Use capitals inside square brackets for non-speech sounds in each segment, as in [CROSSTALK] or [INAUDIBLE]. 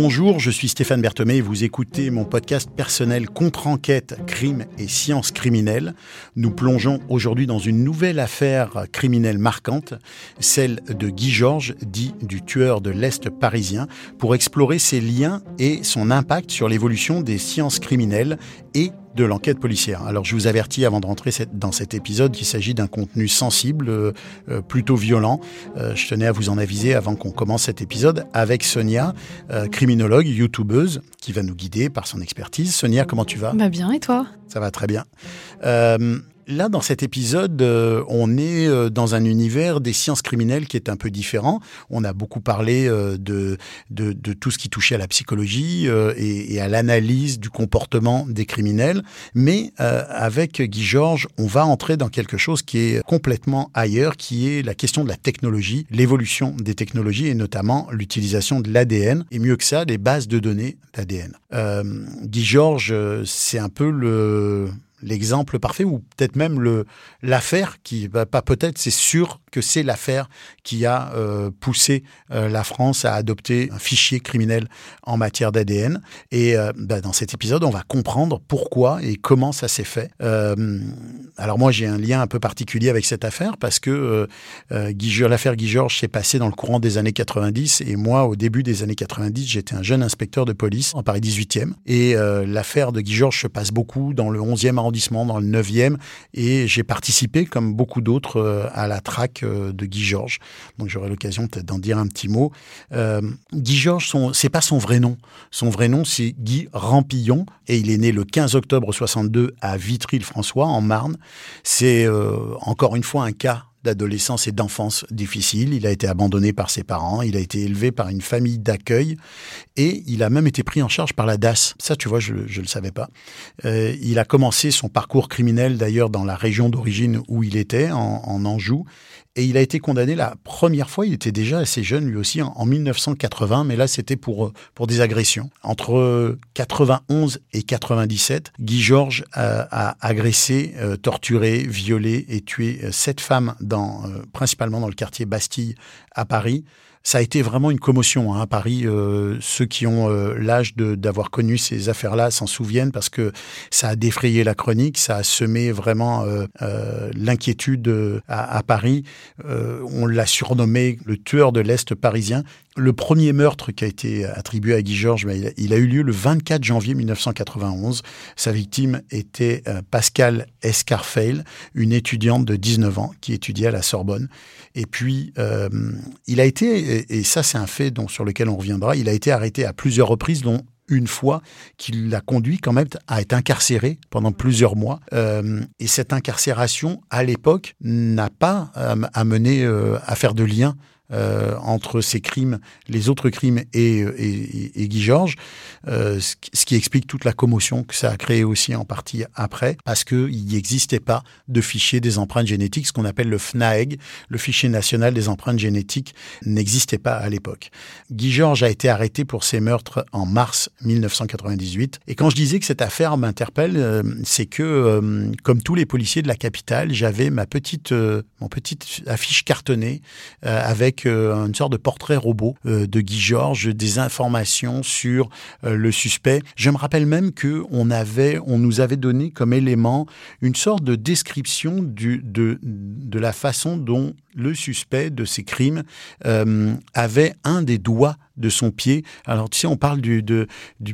Bonjour, je suis Stéphane Berthomé vous écoutez mon podcast personnel Contre-enquête, crime et sciences criminelles. Nous plongeons aujourd'hui dans une nouvelle affaire criminelle marquante, celle de Guy Georges, dit du tueur de l'Est parisien, pour explorer ses liens et son impact sur l'évolution des sciences criminelles et de l'enquête policière. Alors je vous avertis avant de rentrer dans cet épisode qu'il s'agit d'un contenu sensible, euh, euh, plutôt violent. Euh, je tenais à vous en aviser avant qu'on commence cet épisode avec Sonia, criminologue, youtubeuse, qui va nous guider par son expertise. Sonia, comment tu vas? Bah bien, et toi? Ça va très bien. Là, dans cet épisode, euh, on est euh, dans un univers des sciences criminelles qui est un peu différent. On a beaucoup parlé euh, de, tout ce qui touchait à la psychologie et, et, à l'analyse du comportement des criminels. Mais avec Guy Georges, on va entrer dans quelque chose qui est complètement ailleurs, qui est la question de la technologie, l'évolution des technologies et notamment l'utilisation de l'ADN. Et mieux que ça, les bases de données d'ADN. Guy Georges, c'est un peu le l'exemple parfait ou peut-être même le l'affaire qui bah, pas peut-être c'est sûr que c'est l'affaire qui a euh, poussé euh, la France à adopter un fichier criminel en matière d'ADN et euh, bah, dans cet épisode on va comprendre pourquoi et comment ça s'est fait. Alors moi j'ai un lien un peu particulier avec cette affaire parce que l'affaire Guy Georges s'est passée dans le courant des années 90 et moi au début des années 90 j'étais un jeune inspecteur de police en Paris 18e et l'affaire de Guy Georges se passe beaucoup dans le 11e arrondissement dans le 9e, et j'ai participé, comme beaucoup d'autres, euh, à la traque euh, de Guy Georges. Donc j'aurai l'occasion peut-être d'en dire un petit mot. Euh, Guy Georges, c'est pas son vrai nom. Son vrai nom, c'est Guy Rampillon, et il est né le 15 octobre 62 à Vitry-le-François, en Marne. C'est encore une fois un cas d'adolescence et d'enfance difficile. Il a été abandonné par ses parents, il a été élevé par une famille d'accueil et il a même été pris en charge par la DAS. Ça, tu vois, je ne le savais pas. Euh, il a commencé son parcours criminel d'ailleurs dans la région d'origine où il était, en, en Anjou, et il a été condamné la première fois, il était déjà assez jeune lui aussi, en, 1980, mais là c'était pour, pour des agressions. Entre 91 et 97, Guy Georges a, agressé, euh, torturé, violé et tué euh, sept femmes, dans, euh, principalement dans le quartier Bastille à Paris ça a été vraiment une commotion hein, à Paris. Euh, ceux qui ont euh, l'âge d'avoir connu ces affaires-là s'en souviennent parce que ça a défrayé la chronique, ça a semé vraiment euh, l'inquiétude à, Paris. on l'a surnommé le tueur de l'Est parisien. Le premier meurtre qui a été attribué à Guy Georges, ben, il a eu lieu le 24 janvier 1991. Sa victime était Pascal Escarfail, une étudiante de 19 ans qui étudiait à la Sorbonne. Et puis, il a été et, ça c'est un fait dont, sur lequel on reviendra, il a été arrêté à plusieurs reprises, dont une fois qu'il l'a conduit quand même à être incarcéré pendant plusieurs mois. Euh, et cette incarcération, à l'époque, n'a pas euh, amené euh, à faire de lien euh, entre ces crimes, les autres crimes et, et, et Guy Georges, euh, ce qui explique toute la commotion que ça a créé aussi en partie après, parce qu'il n'existait pas de fichier des empreintes génétiques, ce qu'on appelle le FNAEG, le fichier national des empreintes génétiques, n'existait pas à l'époque. Guy Georges a été arrêté pour ses meurtres en mars 1998. Et quand je disais que cette affaire m'interpelle, euh, c'est que, euh, comme tous les policiers de la capitale, j'avais ma petite, mon petite affiche cartonnée avec euh, une sorte de portrait robot euh, de Guy Georges, des informations sur euh, le suspect. Je me rappelle même que on avait, on nous avait donné comme élément une sorte de description de, de la façon dont le suspect de ces crimes avait un des doigts de son pied. Alors tu sais, on parle du,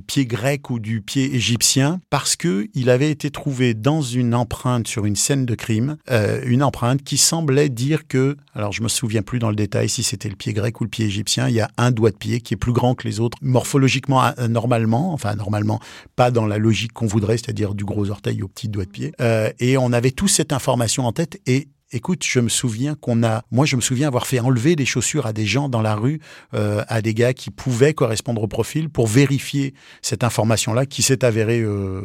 pied grec ou du pied égyptien parce que il avait été trouvé dans une empreinte sur une scène de crime, euh, une empreinte qui semblait dire que, alors je me souviens plus dans le détail si c'était le pied grec ou le pied égyptien, il y a un doigt de pied qui est plus grand que les autres morphologiquement euh, normalement, enfin normalement pas dans la logique qu'on voudrait, c'est-à-dire du gros orteil au petit doigt de pied. Euh, et on avait tous cette information en tête et Écoute, je me souviens qu'on a, moi je me souviens avoir fait enlever des chaussures à des gens dans la rue, euh, à des gars qui pouvaient correspondre au profil pour vérifier cette information-là qui s'est avérée euh,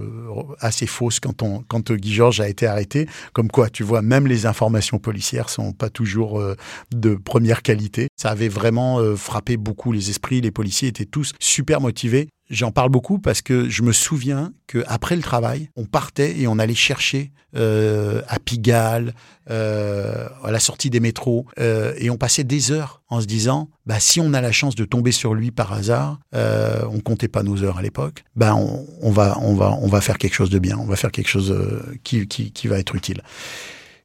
assez fausse quand on, quand Guy Georges a été arrêté. Comme quoi, tu vois, même les informations policières sont pas toujours euh, de première qualité. Ça avait vraiment frappé beaucoup les esprits. Les policiers étaient tous super motivés J'en parle beaucoup parce que je me souviens qu'après le travail, on partait et on allait chercher euh, à Pigalle, euh, à la sortie des métros, euh, et on passait des heures en se disant, bah, si on a la chance de tomber sur lui par hasard, euh, on comptait pas nos heures à l'époque, bah, on, on, va, on, va, on va faire quelque chose de bien, on va faire quelque chose euh, qui, qui, qui va être utile.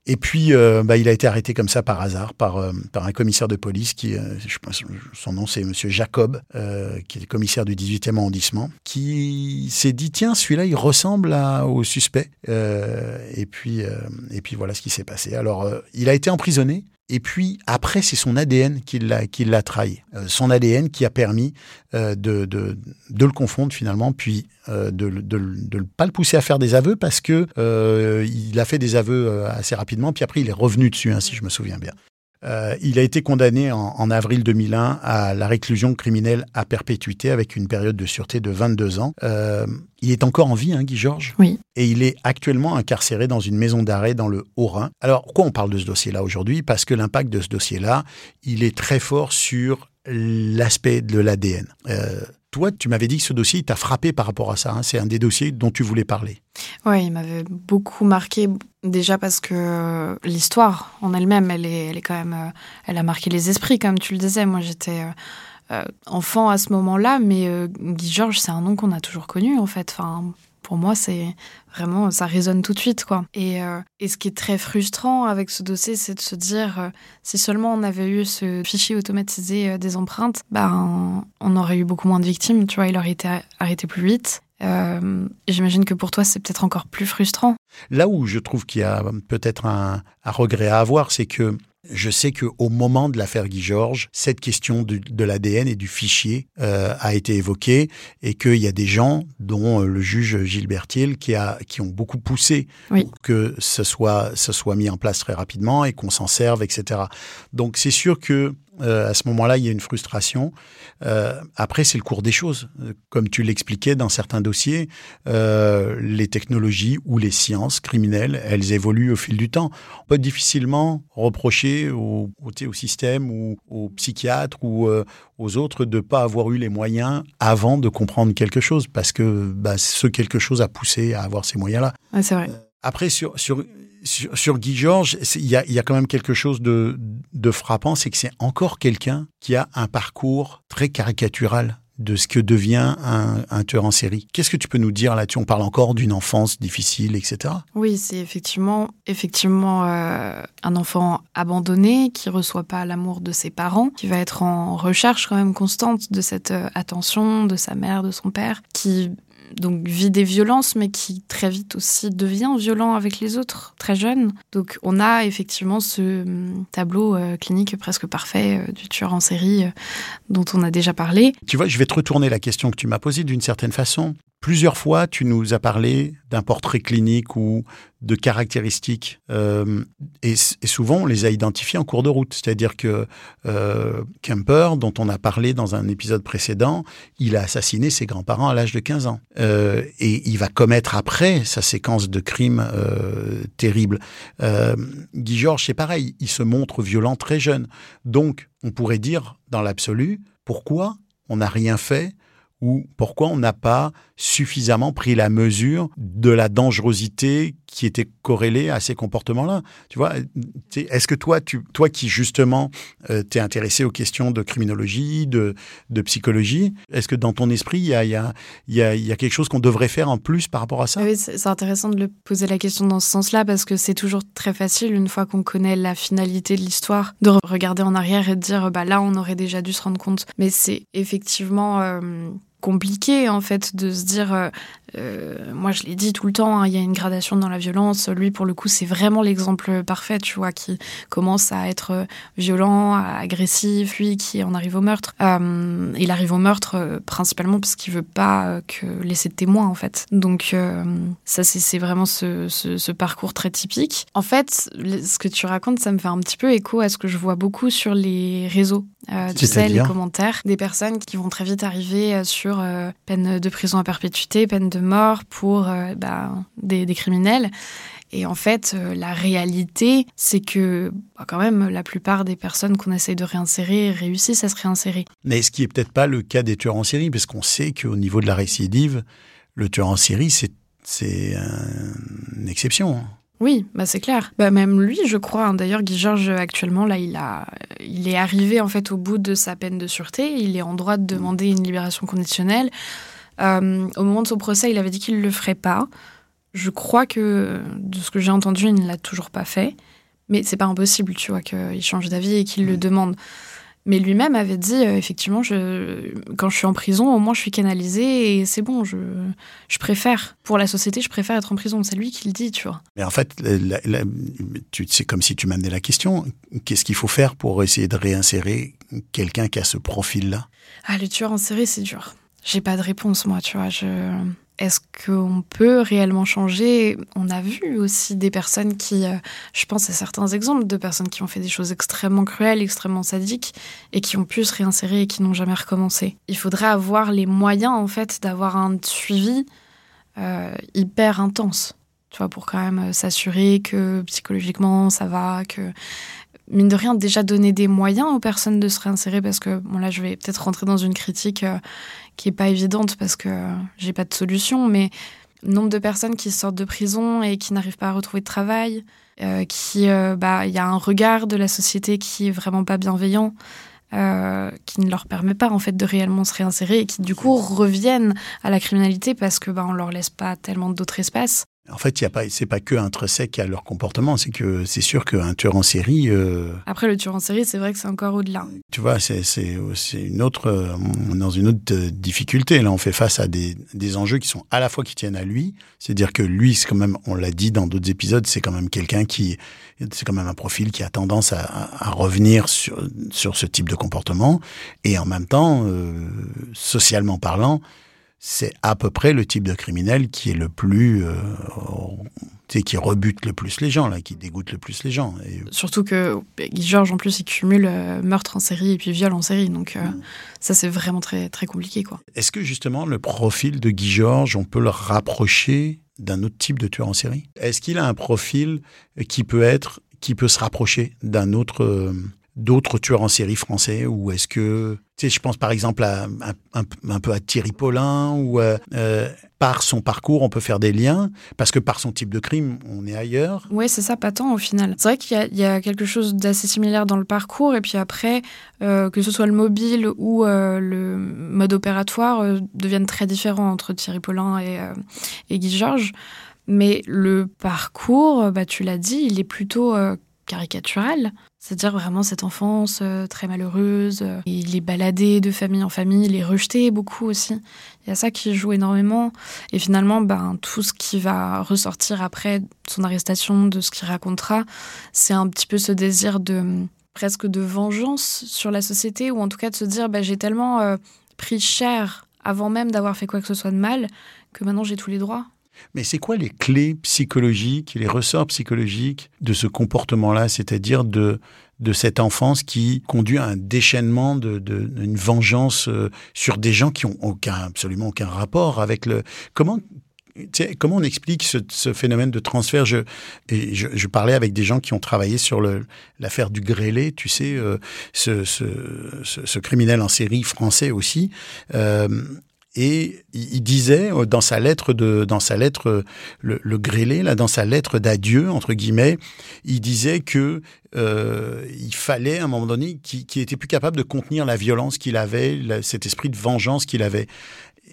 Et puis, euh, bah, il a été arrêté comme ça par hasard par, euh, par un commissaire de police qui, euh, je pense, son nom c'est Monsieur Jacob, euh, qui est le commissaire du 18e arrondissement, qui s'est dit tiens celui-là il ressemble à, au suspect. Euh, et puis et puis voilà ce qui s'est passé. Alors il a été emprisonné. Et puis après, c'est son ADN qui l'a trahi. Euh, son ADN qui a permis euh, de, de, de le confondre finalement, puis euh, de de ne pas le pousser à faire des aveux parce que il a fait des aveux assez rapidement. Puis après, il est revenu dessus, hein, si je me souviens bien. Euh, il a été condamné en, en, avril 2001 à la réclusion criminelle à perpétuité avec une période de sûreté de 22 ans. Euh, il est encore en vie, hein, Guy Georges? Oui. Et il est actuellement incarcéré dans une maison d'arrêt dans le Haut-Rhin. Alors, pourquoi on parle de ce dossier-là aujourd'hui? Parce que l'impact de ce dossier-là, il est très fort sur l'aspect de l'ADN. Euh, toi, tu m'avais dit que ce dossier t'a frappé par rapport à ça. Hein. C'est un des dossiers dont tu voulais parler. Oui, il m'avait beaucoup marqué. Déjà parce que l'histoire en elle-même, elle est, elle est quand même, elle a marqué les esprits, comme tu le disais. Moi, j'étais euh, enfant à ce moment-là, mais euh, Guy Georges, c'est un nom qu'on a toujours connu, en fait. Enfin, pour moi, c'est vraiment, ça résonne tout de suite, quoi. Et, euh, et, ce qui est très frustrant avec ce dossier, c'est de se dire, euh, si seulement on avait eu ce fichier automatisé euh, des empreintes, ben, on aurait eu beaucoup moins de victimes, tu vois, il aurait été arrêté plus vite. Euh, J'imagine que pour toi, c'est peut-être encore plus frustrant. Là où je trouve qu'il y a peut-être un, un regret à avoir, c'est que je sais qu'au moment de l'affaire Guy Georges, cette question de, de l'ADN et du fichier euh, a été évoquée et qu'il y a des gens, dont euh, le juge Gilbert Thiel, qui, a, qui ont beaucoup poussé oui. pour que ce soit, ce soit mis en place très rapidement et qu'on s'en serve, etc. Donc c'est sûr que euh, à ce moment-là, il y a une frustration. Euh, après, c'est le cours des choses. Comme tu l'expliquais dans certains dossiers, euh, les technologies ou les sciences criminelles, elles évoluent au fil du temps. On peut difficilement reprocher au, au, au système ou aux psychiatres ou aux autres de ne pas avoir eu les moyens avant de comprendre quelque chose, parce que bah, ce quelque chose a poussé à avoir ces moyens-là. Ouais, c'est vrai. Après, sur, sur, sur, Guy Georges, il y a, y a, quand même quelque chose de, de frappant, c'est que c'est encore quelqu'un qui a un parcours très caricatural de ce que devient un, un tueur en série. Qu'est-ce que tu peux nous dire là-dessus? On parle encore d'une enfance difficile, etc. Oui, c'est effectivement, effectivement euh, un enfant abandonné qui reçoit pas l'amour de ses parents, qui va être en recherche quand même constante de cette euh, attention de sa mère, de son père, qui donc vit des violences, mais qui très vite aussi devient violent avec les autres, très jeune. Donc on a effectivement ce tableau euh, clinique presque parfait euh, du tueur en série euh, dont on a déjà parlé. Tu vois, je vais te retourner la question que tu m'as posée d'une certaine façon. Plusieurs fois, tu nous as parlé d'un portrait clinique ou de caractéristiques, euh, et, souvent on les a identifiés en cours de route. C'est-à-dire que euh, Kemper, dont on a parlé dans un épisode précédent, il a assassiné ses grands-parents à l'âge de 15 ans, euh, et il va commettre après sa séquence de crimes euh, terribles. Euh, Guy Georges, c'est pareil, il se montre violent très jeune. Donc, on pourrait dire, dans l'absolu, pourquoi on n'a rien fait ou pourquoi on n'a pas suffisamment pris la mesure de la dangerosité qui était corrélée à ces comportements-là? Tu vois, est-ce que toi, toi qui justement euh, t'es intéressé aux questions de criminologie, de, psychologie, est-ce que dans ton esprit, il y a, quelque chose qu'on devrait faire en plus par rapport à ça? Oui, c'est intéressant de poser la question dans ce sens-là parce que c'est toujours très facile, une fois qu'on connaît la finalité de l'histoire, de regarder en arrière et de dire, bah là, on aurait déjà dû se rendre compte. Mais c'est effectivement... Euh, compliqué en fait de se dire euh, euh, moi je l'ai dit tout le temps hein, il y a une gradation dans la violence. Lui pour le coup c'est vraiment l'exemple parfait tu vois qui commence à être violent agressif lui qui en arrive au meurtre. Euh, il arrive au meurtre euh, principalement parce qu'il veut pas euh, que laisser de témoins en fait. Donc euh, ça c'est vraiment ce, ce, ce, parcours très typique. En fait ce que tu racontes ça me fait un petit peu écho à ce que je vois beaucoup sur les réseaux tu sais les commentaires des personnes qui vont très vite arriver sur euh, peine de prison à perpétuité, peine de mort pour euh, bah, des, des, criminels. Et en fait, euh, la réalité, c'est que bah, quand même, la plupart des personnes qu'on essaye de réinsérer réussissent à se réinsérer. Mais ce qui n'est peut-être pas le cas des tueurs en série, parce qu'on sait qu'au niveau de la récidive, le tueur en série, c'est une exception. Hein. Oui, bah c'est clair. Bah même lui, je crois. Hein. D'ailleurs, Guy Georges actuellement là, il a, il est arrivé en fait au bout de sa peine de sûreté. Il est en droit de demander une libération conditionnelle. Euh, au moment de son procès, il avait dit qu'il ne le ferait pas. Je crois que, de ce que j'ai entendu, il ne l'a toujours pas fait. Mais c'est pas impossible, tu vois, qu'il change d'avis et qu'il le demande. Mais lui-même avait dit, euh, effectivement, je, quand je suis en prison, au moins je suis canalisé et c'est bon, je, je préfère, pour la société, je préfère être en prison. C'est lui qui le dit, tu vois. Mais en fait, c'est comme si tu m'amenais la question. Qu'est-ce qu'il faut faire pour essayer de réinsérer quelqu'un qui a ce profil-là? Ah, le tueur en série, c'est dur. J'ai pas de réponse, moi, tu vois. Est-ce qu'on peut réellement changer? On a vu aussi des personnes qui, euh, je pense à certains exemples de personnes qui ont fait des choses extrêmement cruelles, extrêmement sadiques, et qui ont pu se réinsérer et qui n'ont jamais recommencé. Il faudrait avoir les moyens, en fait, d'avoir un suivi euh, hyper intense, tu vois, pour quand même euh, s'assurer que psychologiquement ça va, que mine de rien, déjà donner des moyens aux personnes de se réinsérer parce que, bon là, je vais peut-être rentrer dans une critique qui est pas évidente parce que j'ai pas de solution, mais nombre de personnes qui sortent de prison et qui n'arrivent pas à retrouver de travail, euh, qui, euh, bah, il y a un regard de la société qui est vraiment pas bienveillant. qui ne leur permet pas en fait de réellement se réinsérer et qui du coup reviennent à la criminalité parce que bah, on leur laisse pas tellement d'autres espaces. En fait, il y a pas, c'est pas que intrinsèque à leur comportement, c'est que c'est sûr qu'un tueur en série. Euh, Après, le tueur en série, c'est vrai que c'est encore au-delà. Tu vois, c'est c'est une autre euh, dans une autre euh, difficulté. Là, on fait face à des, des enjeux qui sont à la fois qui tiennent à lui, c'est-à-dire que lui, c'est quand même, on l'a dit dans d'autres épisodes, c'est quand même quelqu'un qui, c'est quand même un profil qui a tendance à, à, revenir sur sur ce type de comportement, et en même temps, socialement parlant c'est à peu près le type de criminel qui est le plus, euh, tu sais, qui rebute le plus les gens, là, qui dégoûte le plus les gens. Et... Surtout que Guy Georges, en plus, il cumule euh, meurtre en série et puis viol en série, donc euh, ça, c'est vraiment très, très compliqué, quoi. Est-ce que justement le profil de Guy Georges, on peut le rapprocher d'un autre type de tueur en série? Est-ce qu'il a un profil qui peut être, qui peut se rapprocher d'un autre d'autres tueurs en série français ou est-ce que tu sais je pense par exemple à, un, peu à Thierry Paulin ou euh, euh, par son parcours on peut faire des liens parce que par son type de crime on est ailleurs. Oui c'est ça pas tant au final. C'est vrai qu'il y, a quelque chose d'assez similaire dans le parcours et puis après euh, que ce soit le mobile ou le mode opératoire deviennent très différents entre Thierry Paulin et, et Guy Georges. Mais le parcours bah tu l'as dit il est plutôt caricatural c'est-à-dire vraiment cette enfance euh, très malheureuse. Euh, il est baladé de famille en famille, il est rejeté beaucoup aussi. Il y a ça qui joue énormément. Et finalement, ben, tout ce qui va ressortir après son arrestation, de ce qu'il racontera, c'est un petit peu ce désir de presque de vengeance sur la société, ou en tout cas de se dire ben, j'ai tellement euh, pris cher avant même d'avoir fait quoi que ce soit de mal que maintenant j'ai tous les droits. Mais c'est quoi les clés psychologiques, les ressorts psychologiques de ce comportement-là, c'est-à-dire de, cette enfance qui conduit à un déchaînement, de, une vengeance euh, sur des gens qui ont aucun, absolument aucun rapport avec le. Comment on explique ce, phénomène de transfert? Je, parlais avec des gens qui ont travaillé sur l'affaire du grêlé, tu sais, euh, ce, criminel en série français aussi. Euh, et il disait euh, dans sa lettre de dans sa lettre euh, le, le grêlé là dans sa lettre d'adieu entre guillemets il disait que euh, il fallait à un moment donné qu'il qu était plus capable de contenir la violence qu'il avait cet esprit de vengeance qu'il avait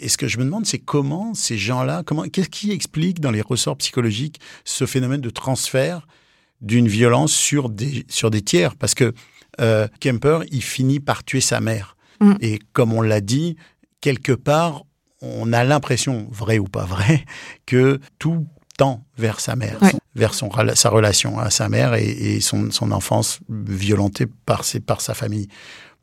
et ce que je me demande, c'est comment ces gens-là, comment, qu'est-ce qui explique dans les ressorts psychologiques ce phénomène de transfert d'une violence sur des, sur des tiers? Parce que euh, Kemper, il finit par tuer sa mère. Mm. Et comme on l'a dit, quelque part, on a l'impression, vrai ou pas vrai, [LAUGHS] que tout tend vers sa mère, vers son, sa relation à sa mère et, son, son, enfance violentée par, ses, par sa famille.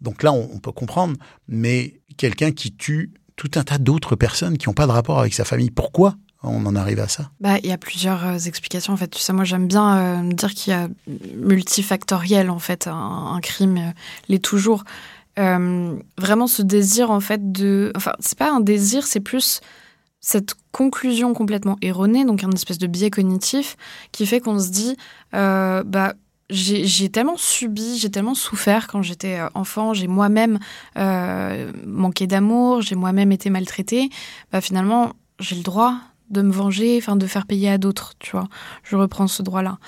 Donc là, on, peut comprendre, mais quelqu'un qui tue tout un tas d'autres personnes qui n'ont pas de rapport avec sa famille, pourquoi on en arrive à ça? Bah, Il y a plusieurs euh, explications. En fait, tu sais, moi, j'aime bien euh, dire qu'il y a multifactoriel, en fait, un, un crime euh, l'est toujours. Euh, vraiment ce désir en fait de, enfin c'est pas un désir, c'est plus cette conclusion complètement erronée, donc un espèce de biais cognitif, qui fait qu'on se dit, euh, bah, j'ai tellement subi, j'ai tellement souffert quand j'étais euh, enfant, j'ai moi-même manqué d'amour, j'ai moi-même été maltraitée, bah, finalement, j'ai le droit de me venger, enfin de faire payer à d'autres, tu vois. Je reprends ce droit-là.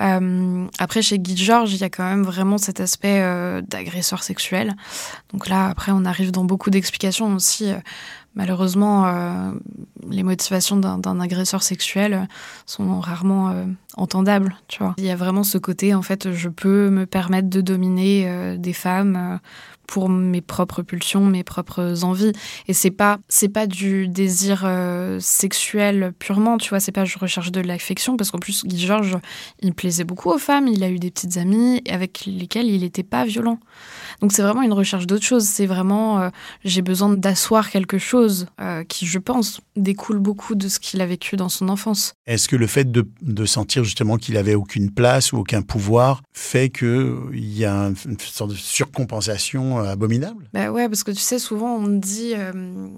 Euh, après, chez Guy Georges, il y a quand même vraiment cet aspect euh, d'agresseur sexuel. Donc là, après, on arrive dans beaucoup d'explications aussi. Euh, malheureusement, les motivations d'un agresseur sexuel sont rarement entendables, tu vois. Il y a vraiment ce côté, en fait, je peux me permettre de dominer des femmes pour mes propres pulsions, mes propres envies. Et c'est pas c'est pas du désir euh, sexuel purement, tu vois. C'est pas je recherche de l'affection parce qu'en plus Guy Georges, il plaisait beaucoup aux femmes. Il a eu des petites amies avec lesquelles il n'était pas violent. Donc c'est vraiment une recherche d'autre chose. C'est vraiment euh, j'ai besoin d'asseoir quelque chose euh, qui, je pense, découle beaucoup de ce qu'il a vécu dans son enfance. Est-ce que le fait de, sentir justement qu'il avait aucune place ou aucun pouvoir fait qu'il y a une sorte de surcompensation euh, abominable Bah ouais, parce que tu sais, souvent on dit, euh,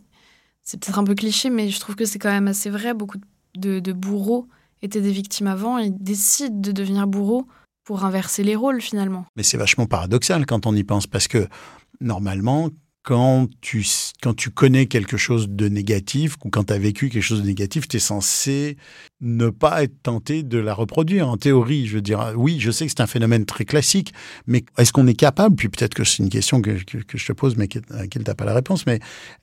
c'est peut-être un peu cliché, mais je trouve que c'est quand même assez vrai. Beaucoup de, de bourreaux étaient des victimes avant et décident de devenir bourreaux pour inverser les rôles finalement. Mais c'est vachement paradoxal quand on y pense, parce que normalement, quand tu, quand tu connais quelque chose de négatif ou quand tu as vécu quelque chose de négatif, tu es censé ne pas être tenté de la reproduire. En théorie, je veux dire, oui, je sais que c'est un phénomène très classique, mais est-ce qu'on est capable, puis peut-être que c'est une question que, que, que, je te pose, mais à laquelle tu n'as pas la réponse, mais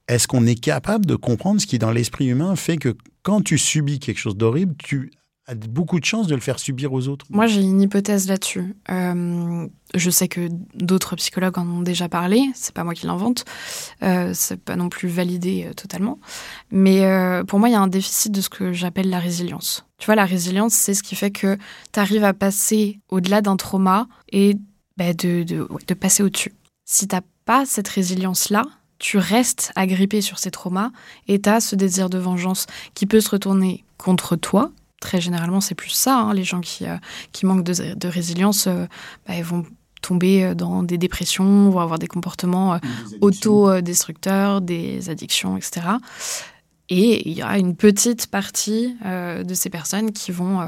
est-ce qu'on est capable de comprendre ce qui, dans l'esprit humain, fait que quand tu subis quelque chose d'horrible, tu a beaucoup de chances de le faire subir aux autres Moi, j'ai une hypothèse là-dessus. Euh, je sais que d'autres psychologues en ont déjà parlé. C'est pas moi qui l'invente. Euh, c'est pas non plus validé euh, totalement. Mais euh, pour moi, il y a un déficit de ce que j'appelle la résilience. Tu vois, la résilience, c'est ce qui fait que tu arrives à passer au-delà d'un trauma et bah, de, passer au-dessus. Si t'as pas cette résilience-là, tu restes agrippé sur ces traumas et tu as ce désir de vengeance qui peut se retourner contre toi, très généralement, c'est plus ça. Hein, les gens qui, euh, qui manquent de, de résilience, euh, bah, ils vont tomber dans des dépressions, vont avoir des comportements euh, autodestructeurs, des addictions, etc. Et il y a une petite partie euh, de ces personnes qui vont euh,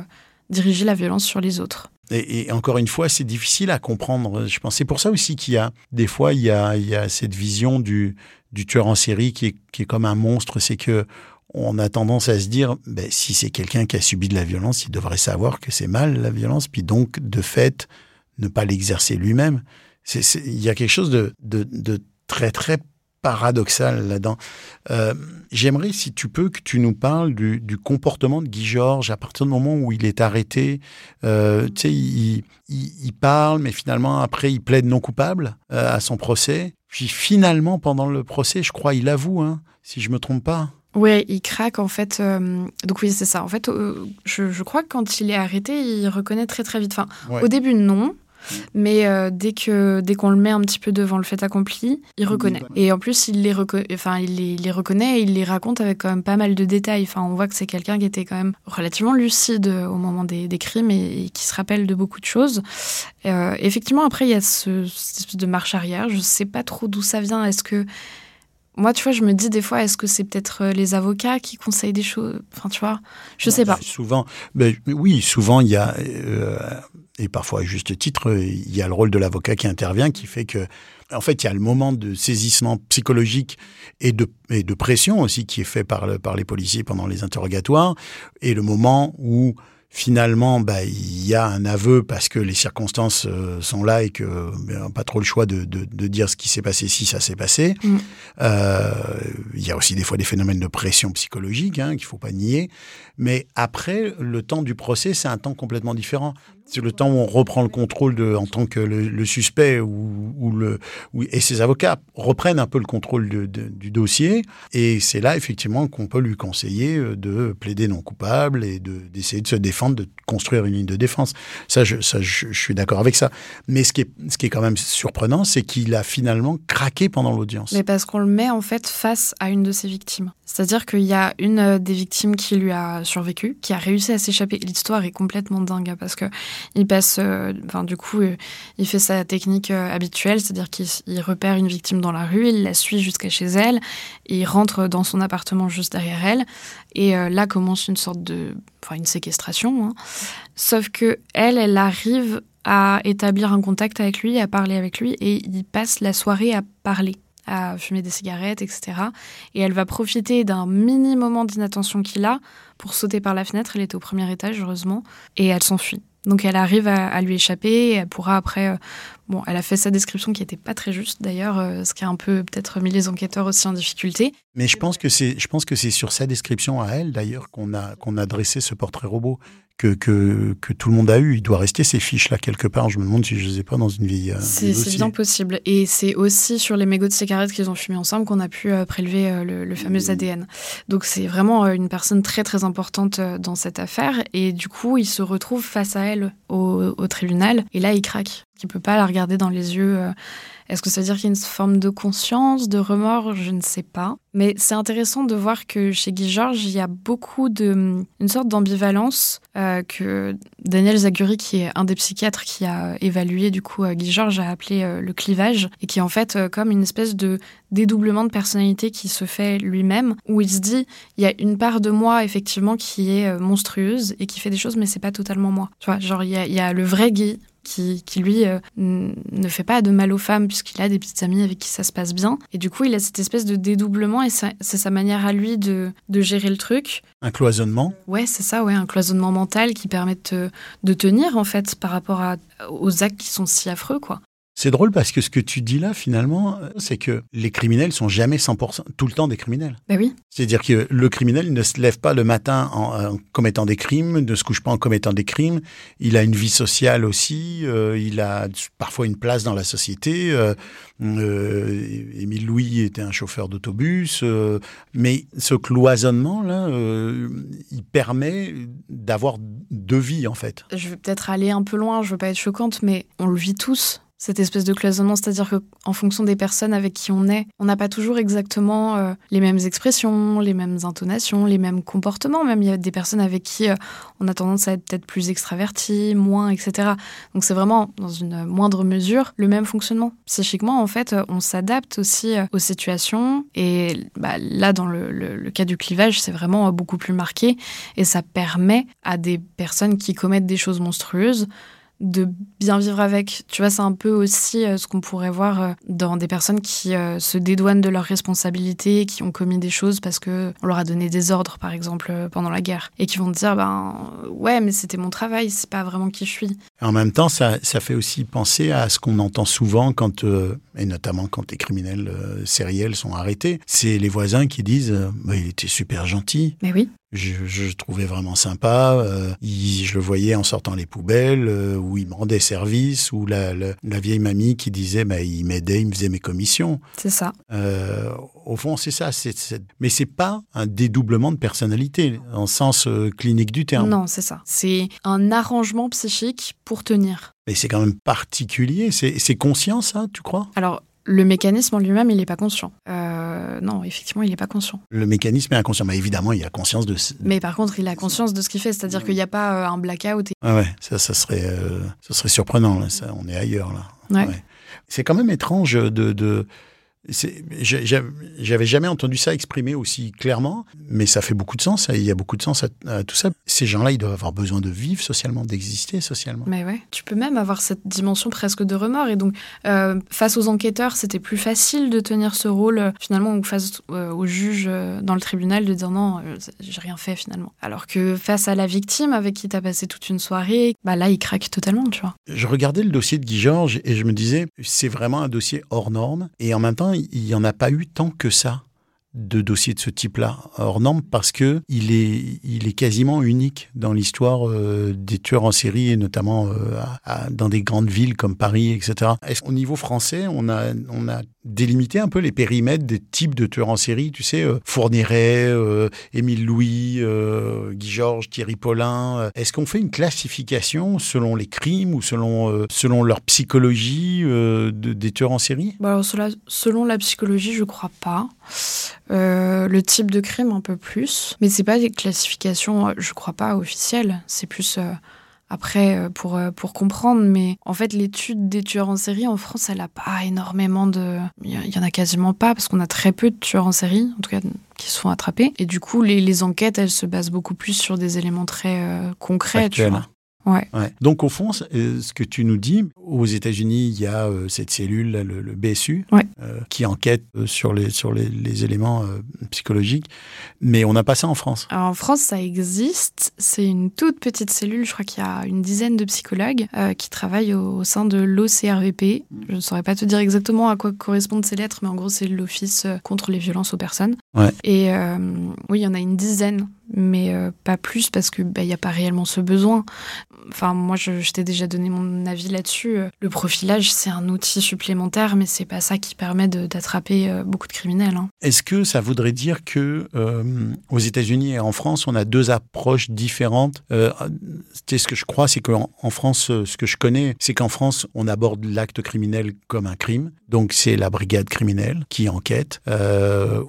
diriger la violence sur les autres. Et, et, encore une fois, c'est difficile à comprendre. Je pense c'est pour ça aussi qu'il y a des fois il y a, il y a cette vision du, du tueur en série qui est, qui est comme un monstre. C'est que on a tendance à se dire, ben, si c'est quelqu'un qui a subi de la violence, il devrait savoir que c'est mal la violence, puis donc de fait ne pas l'exercer lui-même. Il y a quelque chose de, très très paradoxal là-dedans. Euh, J'aimerais, si tu peux, que tu nous parles du, comportement de Guy Georges à partir du moment où il est arrêté. Euh, tu sais, il, parle, mais finalement, après, il plaide non coupable euh, à son procès. Puis finalement, pendant le procès, je crois, il avoue, hein, si je me trompe pas. Ouais, il craque en fait. Euh, donc oui, c'est ça. En fait, euh, je, je, crois que quand il est arrêté, il reconnaît très très vite. Enfin, ouais. au début non, mais euh, dès que dès qu'on le met un petit peu devant le fait accompli, il reconnaît. Et en plus, il les, enfin, il les, il les, reconnaît et il les raconte avec quand même pas mal de détails. Enfin, on voit que c'est quelqu'un qui était quand même relativement lucide au moment des, des crimes et, et, qui se rappelle de beaucoup de choses. Euh, effectivement, après, il y a ce, cette espèce de marche arrière. Je sais pas trop d'où ça vient. Est-ce que moi, tu vois, je me dis des fois, est-ce que c'est peut-être les avocats qui conseillent des choses? Enfin, tu vois, je sais pas. Souvent, ben, oui, souvent, il y a, euh, et parfois à juste titre, il y a le rôle de l'avocat qui intervient, qui fait que, en fait, il y a le moment de saisissement psychologique et de, et de pression aussi qui est fait par, le, par les policiers pendant les interrogatoires, et le moment où finalement, bah, il y a un aveu parce que les circonstances euh, sont là et que ben, pas trop le choix de, de, de dire ce qui s'est passé si ça s'est passé. Mm. Euh, il y a aussi des fois des phénomènes de pression psychologique hein, qu'il faut pas nier. Mais après, le temps du procès, c'est un temps complètement différent. C'est le temps où on reprend le contrôle en tant que le, suspect ou, le, et ses avocats reprennent un peu le contrôle du dossier. Et c'est là, effectivement, qu'on peut lui conseiller de plaider non coupable et d'essayer de, se défendre de construire une ligne de défense. Ça, je, je, suis d'accord avec ça. Mais ce qui est, ce qui est quand même surprenant, c'est qu'il a finalement craqué pendant l'audience. Mais parce qu'on le met en fait face à une de ses victimes. C'est-à-dire qu'il y a une euh, des victimes qui lui a survécu, qui a réussi à s'échapper. L'histoire est complètement dingue hein, parce que il passe, euh, enfin du coup, euh, il fait sa technique habituelle, c'est-à-dire qu'il repère une victime dans la rue, il la suit jusqu'à chez elle, il rentre dans son appartement juste derrière elle, et là commence une sorte de, enfin une séquestration. Hein. Sauf que elle, elle arrive à établir un contact avec lui, à parler avec lui, et il passe la soirée à parler à fumer des cigarettes, etc. Et elle va profiter d'un mini moment d'inattention qu'il a pour sauter par la fenêtre. Elle était au premier étage, heureusement, et elle s'enfuit. Donc elle arrive à, lui échapper et elle pourra après. Bon, elle a fait sa description qui n'était pas très juste d'ailleurs, euh, ce qui a un peu peut-être mis les enquêteurs aussi en difficulté. Mais je pense que c'est, je pense que c'est sur sa description à elle d'ailleurs qu'on a qu'on a dressé ce portrait robot que, que, que, tout le monde a eu. Il doit rester ces fiches-là quelque part. Je me demande si je ne les ai pas dans une vie. Euh, c'est bien possible. Et c'est aussi sur les mégots de cigarettes qu'ils ont fumés ensemble qu'on a pu euh, prélever le, fameux ADN. Donc c'est vraiment une personne très très importante dans cette affaire. Et du coup, il se retrouve face à elle au, au tribunal. Et là, il craque. Ne peut pas la regarder dans les yeux est-ce que ça veut dire qu'il y a une forme de conscience, de remords? Je ne sais pas. Mais c'est intéressant de voir que chez Guy Georges, il y a beaucoup de. une sorte d'ambivalence euh, que Daniel Zaguri, qui est un des psychiatres qui a évalué du coup Guy Georges, a appelé euh, le clivage, et qui est en fait euh, comme une espèce de dédoublement de personnalité qui se fait lui-même, où il se dit il y a une part de moi effectivement qui est monstrueuse et qui fait des choses, mais c'est pas totalement moi. Tu vois, genre il y a le vrai Guy qui, lui euh, ne fait pas de mal aux femmes puisqu'il a des petites amies avec qui ça se passe bien. Et du coup, il a cette espèce de dédoublement et c'est sa manière à lui de, gérer le truc. Un cloisonnement? Ouais, c'est ça, ouais, un cloisonnement mental qui permet de, de tenir en fait par rapport à, aux actes qui sont si affreux, quoi. C'est drôle parce que ce que tu dis là, finalement, c'est que les criminels sont jamais 100% tout le temps des criminels. Ben oui. C'est-à-dire que le criminel ne se lève pas le matin en, commettant des crimes, ne se couche pas en commettant des crimes. Il a une vie sociale aussi. Euh, il a parfois une place dans la société. Euh, euh, Émile Louis était un chauffeur d'autobus. mais ce cloisonnement là, il permet d'avoir deux vies en fait. Je vais peut-être aller un peu loin. Je veux pas être choquante, mais on le vit tous cette espèce de cloisonnement, c'est-à-dire qu'en fonction des personnes avec qui on est, on n'a pas toujours exactement euh, les mêmes expressions, les mêmes intonations, les mêmes comportements. Même il y a des personnes avec qui euh, on a tendance à être peut-être plus extraverti, moins, etc. Donc c'est vraiment, dans une moindre mesure, le même fonctionnement. Psychiquement, en fait, on s'adapte aussi euh, aux situations. Et bah, là, dans le cas du clivage, c'est vraiment beaucoup plus marqué. Et ça permet à des personnes qui commettent des choses monstrueuses de bien vivre avec. Tu vois, c'est un peu aussi euh, ce qu'on pourrait voir euh, dans des personnes qui euh, se dédouanent de leurs responsabilités, qui ont commis des choses parce que on leur a donné des ordres, par exemple, pendant la guerre, et qui vont te dire, ben ouais, mais c'était mon travail, c'est pas vraiment qui je suis. En même temps, ça, ça fait aussi penser à ce qu'on entend souvent quand, et notamment quand les criminels sériels sont arrêtés, c'est les voisins qui disent, bah, il était super gentil. Mais oui je, je trouvais vraiment sympa. Euh, je le voyais en sortant les poubelles, euh, où il me rendait service, ou la, la, vieille mamie qui disait, bah, il m'aidait, il me faisait mes commissions. C'est ça. Euh, au fond, c'est ça. C'est, c'est... Mais c'est pas un dédoublement de personnalité, en sens clinique du terme. Non, c'est ça. C'est un arrangement psychique pour tenir. Mais c'est quand même particulier. C'est, c'est conscient, ça, tu crois? Alors, le mécanisme en lui-même, il n'est pas conscient. Euh, non, effectivement, il n'est pas conscient. Le mécanisme est inconscient. Mais évidemment, il a conscience de. Mais par contre, il a conscience de ce qu'il fait. C'est-à-dire qu'il n'y a pas euh, un blackout. Ah ouais, ça, ça serait, euh, ça serait surprenant. Là. Ça, on est ailleurs là. Ouais. C'est quand même étrange de, de j'avais jamais entendu ça exprimé aussi clairement, mais ça fait beaucoup de sens. Il y a beaucoup de sens à, tout ça. Ces gens-là, ils doivent avoir besoin de vivre socialement, d'exister socialement. Mais ouais, tu peux même avoir cette dimension presque de remords. Et donc, euh, face aux enquêteurs, c'était plus facile de tenir ce rôle euh, finalement, ou face euh, au juge dans le tribunal, de dire non, j'ai rien fait finalement. Alors que face à la victime avec qui tu as passé toute une soirée, bah là, il craque totalement, tu vois. Je regardais le dossier de Guy Georges et je me disais, c'est vraiment un dossier hors norme. Et en même temps, il n'y en a pas eu tant que ça de dossiers de ce type-là hors norme parce que il est, il est quasiment unique dans l'histoire euh, des tueurs en série et notamment euh, dans des grandes villes comme Paris, etc. Est-ce qu'au niveau français, on a, on a délimité un peu les périmètres des types de tueurs en série, tu sais, euh, Fourniret, Émile Louis, Guy Georges, Thierry Paulin. Est-ce qu'on fait une classification selon les crimes ou selon, selon leur psychologie de, des tueurs en série? Bah alors, Selon la psychologie, je crois pas. Euh, le type de crime un peu plus, mais c'est pas des classifications, je crois pas officielles. C'est plus euh, après euh, pour pour comprendre. Mais en fait, l'étude des tueurs en série en France, elle a pas énormément de, il y, en a quasiment pas parce qu'on a très peu de tueurs en série, en tout cas qui se font attraper. Et du coup, les, les enquêtes, elles se basent beaucoup plus sur des éléments très concrets, tu vois. Ouais. Donc au fond, euh, ce que tu nous dis, aux États-Unis, il y a euh, cette cellule, le, le BSU, euh, qui enquête sur les sur les, les éléments psychologiques, mais on n'a pas ça en France. Alors, en France, ça existe. C'est une toute petite cellule. Je crois qu'il y a une dizaine de psychologues qui travaillent au, sein de l'OCRVP. Je ne saurais pas te dire exactement à quoi correspondent ces lettres, mais en gros, c'est l'Office contre les violences aux personnes. Ouais. Et oui, il y en a une dizaine mais euh, pas plus parce que bah, il n'y a pas réellement ce besoin. Enfin, moi, je, t'ai déjà donné mon avis là-dessus. Le profilage, c'est un outil supplémentaire, mais c'est pas ça qui permet d'attraper euh, beaucoup de criminels. Hein. Est-ce que ça voudrait dire que euh, aux États-Unis et en France, on a deux approches différentes? C'est ce que je crois, c'est qu'en en France, ce que je connais, c'est qu'en France, on aborde l'acte criminel comme un crime. Donc, c'est la brigade criminelle qui enquête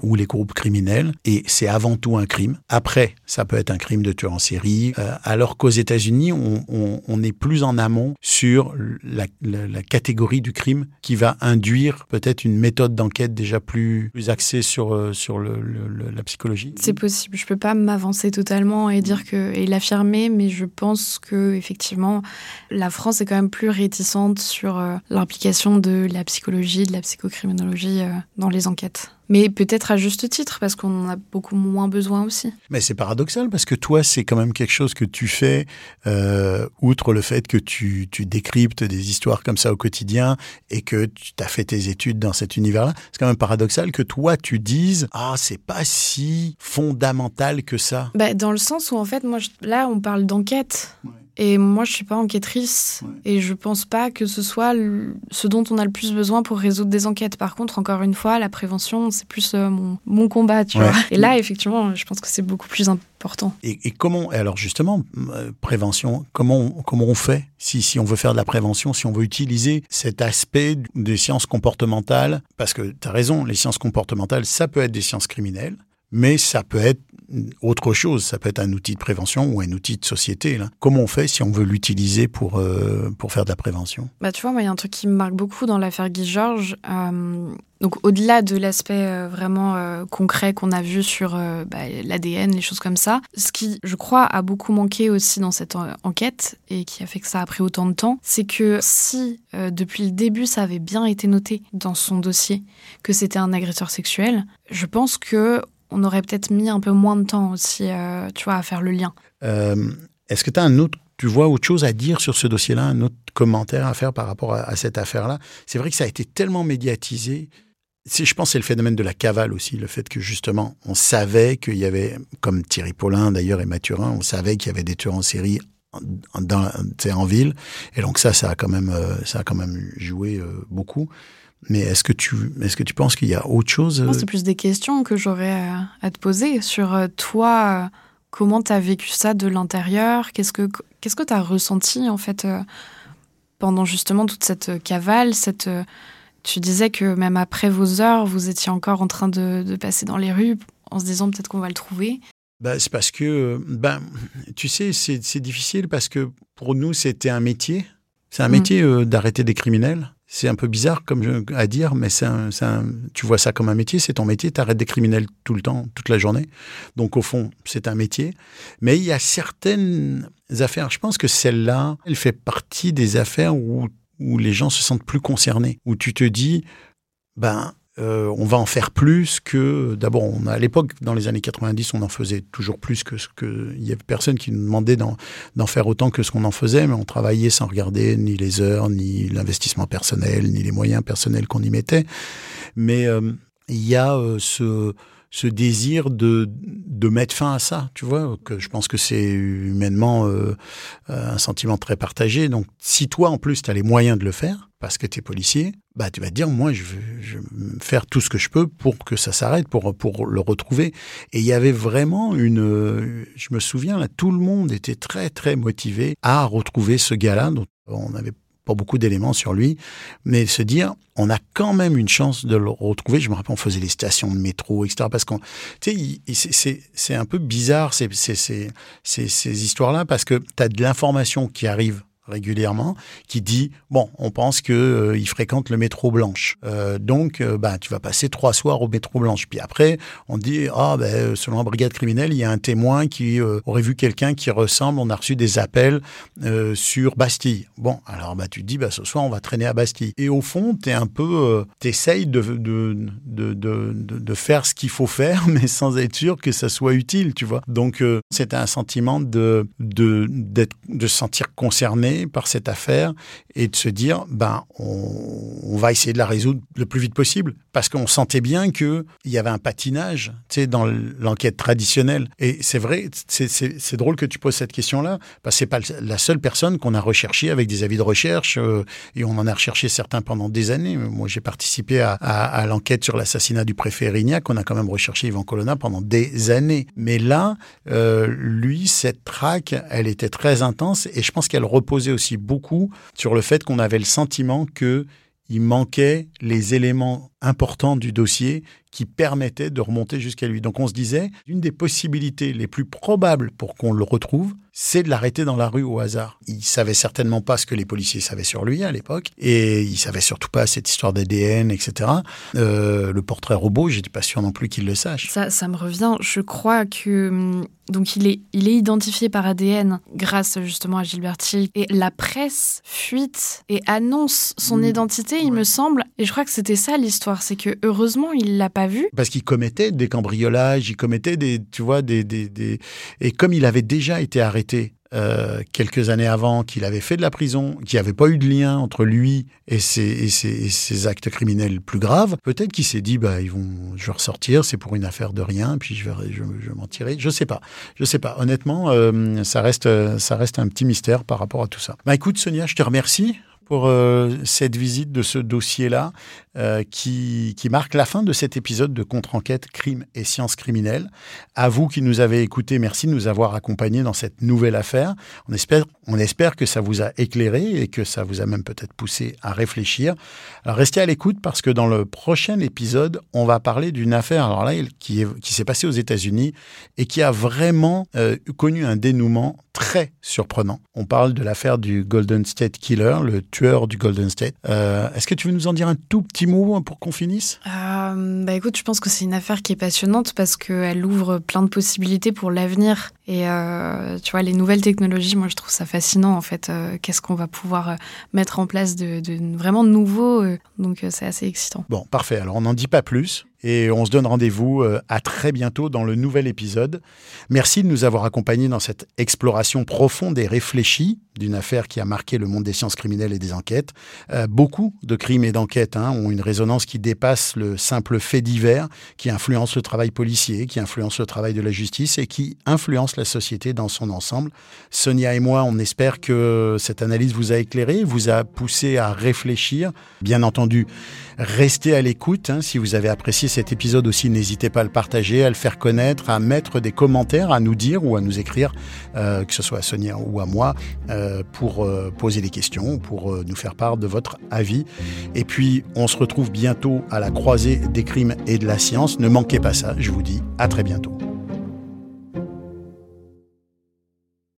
ou les groupes criminels, et c'est avant tout un crime. Après ça peut être un crime de tueur en série, euh, alors qu'aux États-Unis, on, est plus en amont sur la, catégorie du crime qui va induire peut-être une méthode d'enquête déjà plus, axée sur, euh, sur la psychologie. C'est possible. Je peux pas m'avancer totalement et dire que et l'affirmer, mais je pense que effectivement, la France est quand même plus réticente sur euh, l'implication de la psychologie, de la psychocriminologie dans les enquêtes. Mais peut-être à juste titre, parce qu'on en a beaucoup moins besoin aussi. Mais c'est paradoxal, parce que toi, c'est quand même quelque chose que tu fais, euh, outre le fait que tu, tu décryptes des histoires comme ça au quotidien et que tu as fait tes études dans cet univers-là. C'est quand même paradoxal que toi, tu dises Ah, c'est pas si fondamental que ça. Bah, dans le sens où, en fait, moi, là, on parle d'enquête. Et moi, je suis pas enquêtrice et je pense pas que ce soit ce dont on a le plus besoin pour résoudre des enquêtes. Par contre, encore une fois, la prévention, c'est plus euh, mon, mon, combat, tu vois. Et là, effectivement, je pense que c'est beaucoup plus important. Et, et comment, alors justement, euh, prévention, comment, comment on fait si, si on veut faire de la prévention, si on veut utiliser cet aspect des sciences comportementales? Parce que tu as raison, les sciences comportementales, ça peut être des sciences criminelles mais ça peut être autre chose. Ça peut être un outil de prévention ou un outil de société. Comment on fait si on veut l'utiliser pour, euh, pour faire de la prévention? Bah, Tu vois, il y a un truc qui me marque beaucoup dans l'affaire Guy Georges. Euh, donc, au-delà de l'aspect euh, vraiment concret qu'on a vu sur bah, l'ADN, les choses comme ça, ce qui, je crois, a beaucoup manqué aussi dans cette enquête et qui a fait que ça a pris autant de temps, c'est que si depuis le début ça avait bien été noté dans son dossier que c'était un agresseur sexuel, je pense que on aurait peut-être mis un peu moins de temps aussi, euh, tu vois, à faire le lien. Euh, est-ce que tu as un autre, tu vois autre chose à dire sur ce dossier-là, un autre commentaire à faire par rapport à, cette affaire-là? C'est vrai que ça a été tellement médiatisé. Je pense c'est le phénomène de la cavale aussi, le fait que justement, on savait qu'il y avait, comme Thierry Paulin d'ailleurs et Mathurin, on savait qu'il y avait des tueurs en série en, dans, en ville. Et donc ça, ça a quand même, euh, ça a quand même joué beaucoup. Mais est-ce que tu est-ce que tu penses qu'il y a autre chose euh C'est plus des questions que j'aurais à, te poser sur euh, toi. Euh, comment tu as vécu ça de l'intérieur? Qu'est-ce que qu'est-ce que tu as ressenti en fait pendant justement toute cette cavale cette tu disais que même après vos heures, vous étiez encore en train de, passer dans les rues en se disant peut-être qu'on va le trouver? Ben, c'est parce que, ben, tu sais, c'est difficile parce que pour nous, c'était un métier. C'est un mmh. métier d'arrêter des criminels. C'est un peu bizarre comme à dire, mais c'est tu vois ça comme un métier, c'est ton métier, tu arrêtes des criminels tout le temps, toute la journée. Donc au fond, c'est un métier. Mais il y a certaines affaires, je pense que celle-là, elle fait partie des affaires où, où les gens se sentent plus concernés, où tu te dis, ben, euh, on va en faire plus que. D'abord, on à l'époque, dans les années 90, on en faisait toujours plus que ce que. Il y avait personne qui nous demandait d'en faire autant que ce qu'on en faisait, mais on travaillait sans regarder ni les heures, ni l'investissement personnel, ni les moyens personnels qu'on y mettait. Mais euh, il y a euh, ce ce désir de, de mettre fin à ça, tu vois, que je pense que c'est humainement euh, un sentiment très partagé. Donc, si toi, en plus, tu as les moyens de le faire, parce que tu es policier, bah, tu vas te dire, moi, je veux faire tout ce que je peux pour que ça s'arrête, pour, pour le retrouver. Et il y avait vraiment une... Je me souviens, tout le monde était très, très motivé à retrouver ce gars-là, dont on n'avait pas beaucoup d'éléments sur lui, mais se dire, on a quand même une chance de le retrouver. Je me rappelle, on faisait les stations de métro, etc. Parce qu'on, tu sais, c'est un peu bizarre ces, ces, ces, ces histoires-là, parce que tu as de l'information qui arrive régulièrement qui dit bon on pense que euh, il fréquente le métro Blanche. Euh, donc euh, bah tu vas passer trois soirs au métro Blanche. Puis après on dit ah ben selon la brigade criminelle il y a un témoin qui aurait vu quelqu'un qui ressemble. On a reçu des appels sur Bastille. Bon alors bah tu te dis bah ce soir on va traîner à Bastille. Et au fond tu es un peu t'essayes de de, de, de, faire ce qu'il faut faire [LAUGHS] mais sans être sûr que ça soit utile tu vois. Donc c'était un sentiment de de d'être de se sentir concerné par cette affaire et de se dire, ben, on, va essayer de la résoudre le plus vite possible. Parce qu'on sentait bien qu'il y avait un patinage tu sais, dans l'enquête traditionnelle. Et c'est vrai, c'est drôle que tu poses cette question-là, parce que c'est pas la seule personne qu'on a recherchée avec des avis de recherche, euh, et on en a recherché certains pendant des années. Moi, j'ai participé à, l'enquête sur l'assassinat du préfet Rignac, on a quand même recherché Yvan Colonna pendant des années. Mais là, euh, lui, cette traque, elle était très intense, et je pense qu'elle reposait aussi beaucoup sur le fait qu'on avait le sentiment que il manquait les éléments importants du dossier qui permettaient de remonter jusqu'à lui. Donc on se disait, une des possibilités les plus probables pour qu'on le retrouve, c'est de l'arrêter dans la rue au hasard. Il savait certainement pas ce que les policiers savaient sur lui à l'époque, et il savait surtout pas cette histoire d'ADN, etc. Euh, le portrait robot, j'étais pas sûr non plus qu'il le sache. Ça, ça me revient. Je crois que hum, donc il est, il est identifié par ADN grâce justement à Gilberti. Et la presse fuite et annonce son mmh. identité, il me semble. Et je crois que c'était ça l'histoire, c'est que heureusement il l'a pas vu. Parce qu'il commettait des cambriolages, il commettait des, tu vois, des, des, et comme il avait déjà été arrêté euh, quelques années avant qu'il avait fait de la prison, qu'il n'y avait pas eu de lien entre lui et ses, ses, actes criminels plus graves, peut-être qu'il s'est dit bah ils vont, je vais ressortir, c'est pour une affaire de rien, puis je vais, je, je m'en tirer. Je sais pas, je sais pas. Honnêtement, euh, ça reste, ça reste un petit mystère par rapport à tout ça. Bah écoute Sonia, je te remercie pour euh, cette visite de ce dossier-là euh, qui, marque la fin de cet épisode de Contre-enquête Crime et Sciences criminelles. À vous qui nous avez écoutés, merci de nous avoir accompagnés dans cette nouvelle affaire. On espère, que ça vous a éclairé et que ça vous a même peut-être poussé à réfléchir. Alors restez à l'écoute parce que dans le prochain épisode, on va parler d'une affaire alors là, qui, est, qui s'est passée aux États-Unis et qui a vraiment euh, connu un dénouement très surprenant. On parle de l'affaire du Golden State Killer, le tueur du Golden State. Euh, est-ce que tu veux nous en dire un tout petit mot pour qu'on finisse? Euh, Bah écoute, je pense que c'est une affaire qui est passionnante parce qu'elle ouvre plein de possibilités pour l'avenir. Et euh, tu vois, les nouvelles technologies, moi je trouve ça fascinant en fait. Qu'est-ce qu'on va pouvoir mettre en place de, de vraiment nouveau Donc c'est assez excitant. Bon, parfait. Alors on n'en dit pas plus. Et on se donne rendez-vous euh, à très bientôt dans le nouvel épisode. Merci de nous avoir accompagnés dans cette exploration profonde et réfléchie d'une affaire qui a marqué le monde des sciences criminelles et des enquêtes. Euh, beaucoup de crimes et d'enquêtes hein, ont une résonance qui dépasse le simple fait divers, qui influence le travail policier, qui influence le travail de la justice et qui influence la société dans son ensemble. Sonia et moi, on espère que cette analyse vous a éclairé, vous a poussé à réfléchir. Bien entendu, restez à l'écoute. Hein, si vous avez apprécié cet épisode aussi, n'hésitez pas à le partager, à le faire connaître, à mettre des commentaires, à nous dire ou à nous écrire, euh, que ce soit à Sonia ou à moi. Euh, pour euh, poser des questions, pour nous faire part de votre avis. Et puis, on se retrouve bientôt à la croisée des crimes et de la science. Ne manquez pas ça, je vous dis à très bientôt.